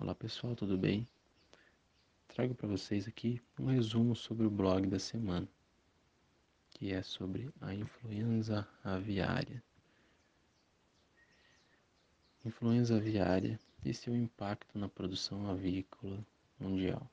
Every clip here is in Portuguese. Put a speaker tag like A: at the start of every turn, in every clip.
A: Olá pessoal, tudo bem? Trago para vocês aqui um resumo sobre o blog da semana, que é sobre a influenza aviária. Influenza aviária e seu impacto na produção avícola mundial.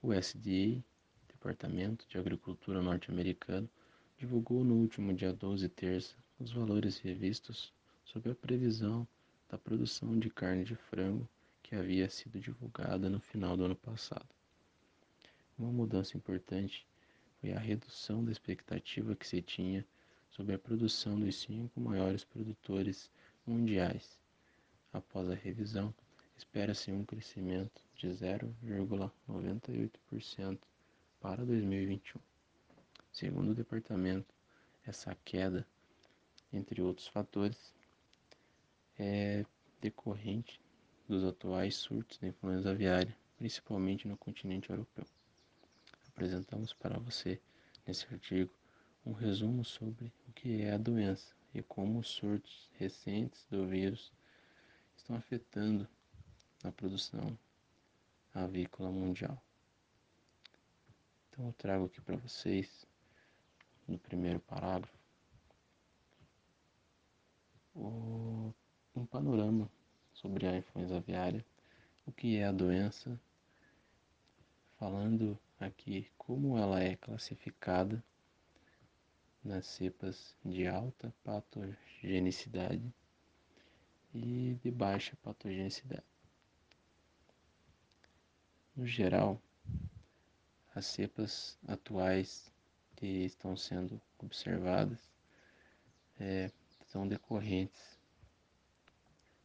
A: O SDA, Departamento de Agricultura norte-americano, divulgou no último dia 12 terça os valores revistos sobre a previsão da produção de carne de frango que havia sido divulgada no final do ano passado. Uma mudança importante foi a redução da expectativa que se tinha sobre a produção dos cinco maiores produtores mundiais. Após a revisão, espera-se um crescimento de 0,98% para 2021. Segundo o departamento, essa queda, entre outros fatores, é decorrente dos atuais surtos da influenza aviária, principalmente no continente europeu. Apresentamos para você, nesse artigo, um resumo sobre o que é a doença e como os surtos recentes do vírus estão afetando a produção avícola mundial. Então eu trago aqui para vocês, no primeiro parágrafo, o um panorama sobre a influenza aviária, o que é a doença, falando aqui como ela é classificada nas cepas de alta patogenicidade e de baixa patogenicidade. No geral, as cepas atuais que estão sendo observadas é, são decorrentes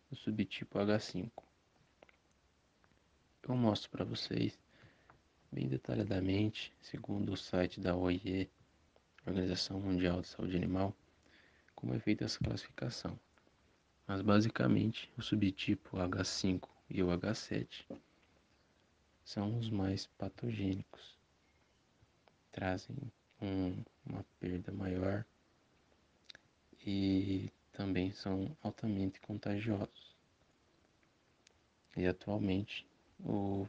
A: do subtipo H5. Eu mostro para vocês bem detalhadamente, segundo o site da OIE, Organização Mundial de Saúde Animal, como é feita essa classificação. Mas basicamente o subtipo H5 e o H7 são os mais patogênicos. Trazem um, uma perda maior e também são altamente contagiosos. E atualmente o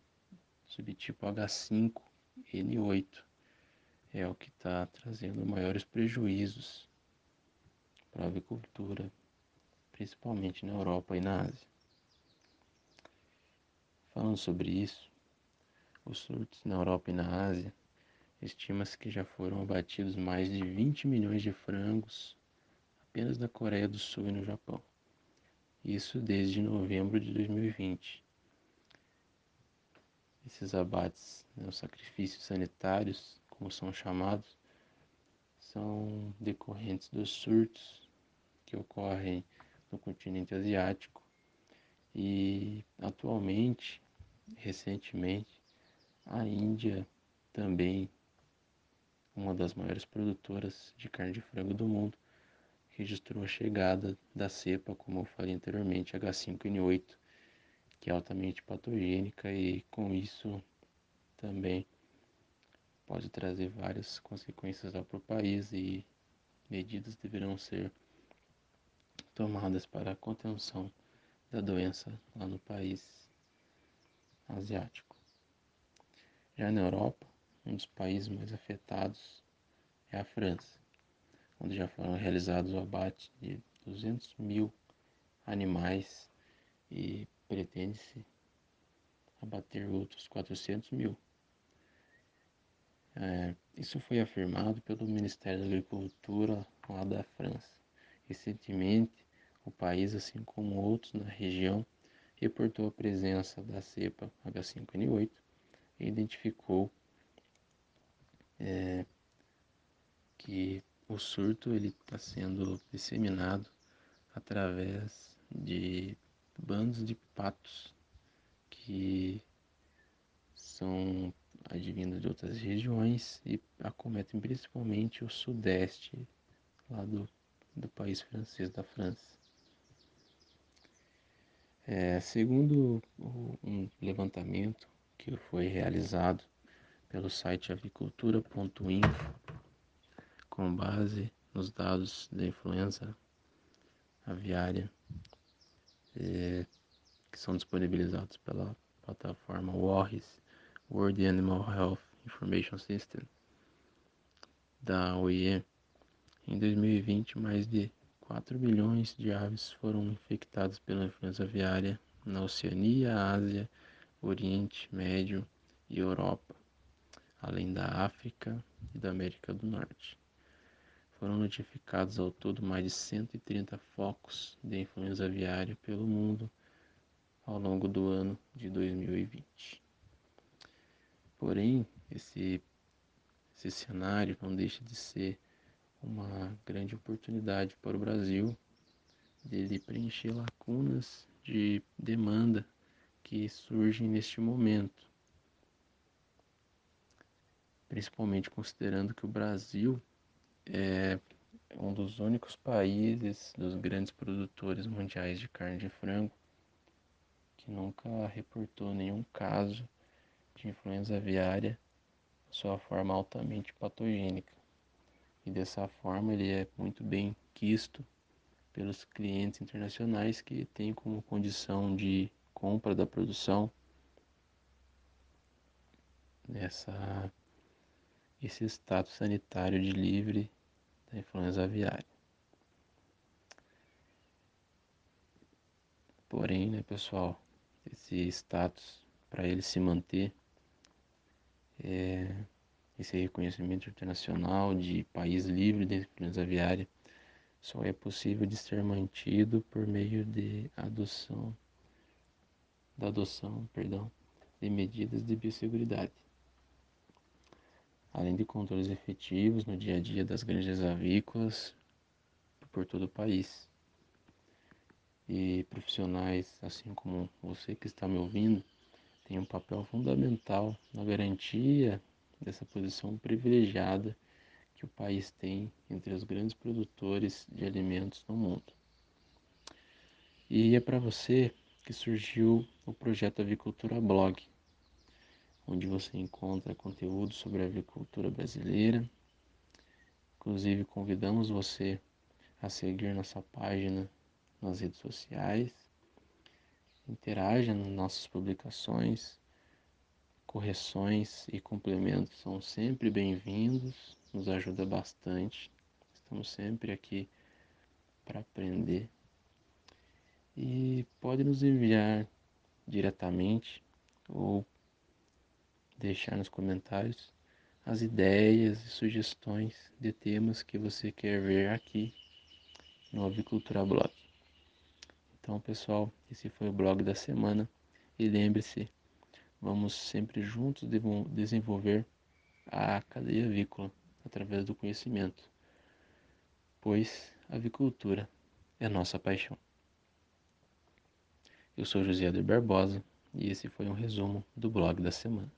A: subtipo H5N8 é o que está trazendo maiores prejuízos para a avicultura, principalmente na Europa e na Ásia. Falando sobre isso, os surtos na Europa e na Ásia, estima-se que já foram abatidos mais de 20 milhões de frangos apenas na Coreia do Sul e no Japão. Isso desde novembro de 2020. Esses abates, né, os sacrifícios sanitários, como são chamados, são decorrentes dos surtos que ocorrem no continente asiático e atualmente, recentemente, a Índia também, uma das maiores produtoras de carne de frango do mundo, registrou a chegada da cepa, como eu falei anteriormente, H5N8, que é altamente patogênica e com isso também pode trazer várias consequências para o país e medidas deverão ser tomadas para a contenção da doença lá no país asiático. Já na Europa, um dos países mais afetados é a França já foram realizados o abate de 200 mil animais e pretende-se abater outros 400 mil. É, isso foi afirmado pelo Ministério da Agricultura lá da França. Recentemente, o país, assim como outros na região, reportou a presença da cepa H5N8 e identificou é, que o surto ele está sendo disseminado através de bandos de patos que são advindos de outras regiões e acometem principalmente o sudeste lá do, do país francês, da França. É, segundo um levantamento que foi realizado pelo site avicultura.info, com base nos dados da influenza aviária, é, que são disponibilizados pela plataforma WHOIS, World Animal Health Information System, da OIE, em 2020 mais de 4 milhões de aves foram infectadas pela influenza aviária na Oceania, Ásia, Oriente Médio e Europa, além da África e da América do Norte. Foram notificados ao todo mais de 130 focos de influenza aviária pelo mundo ao longo do ano de 2020. Porém, esse, esse cenário não deixa de ser uma grande oportunidade para o Brasil dele preencher lacunas de demanda que surgem neste momento. Principalmente considerando que o Brasil é um dos únicos países dos grandes produtores mundiais de carne de frango que nunca reportou nenhum caso de influenza aviária, sua forma altamente patogênica. E dessa forma ele é muito bem quisto pelos clientes internacionais que têm como condição de compra da produção essa, esse status sanitário de livre da influenza aviária. Porém, né, pessoal, esse status, para ele se manter, é, esse reconhecimento internacional de país livre de influenza aviária só é possível de ser mantido por meio de adoção da adoção, perdão, de medidas de biosseguridade. Além de controles efetivos no dia a dia das granjas avícolas por todo o país. E profissionais, assim como você que está me ouvindo, têm um papel fundamental na garantia dessa posição privilegiada que o país tem entre os grandes produtores de alimentos no mundo. E é para você que surgiu o projeto Avicultura Blog, onde você encontra conteúdo sobre a avicultura brasileira. Inclusive, convidamos você a seguir nossa página nas redes sociais, interaja nas nossas publicações correções e complementos são sempre bem-vindos, nos ajuda bastante. Estamos sempre aqui para aprender. E pode nos enviar diretamente ou deixar nos comentários as ideias e sugestões de temas que você quer ver aqui no Avicultura Blog. Então, pessoal, esse foi o blog da semana e lembre-se vamos sempre juntos desenvolver a cadeia avícola através do conhecimento, pois a avicultura é nossa paixão. Eu sou José de Barbosa e esse foi um resumo do blog da semana.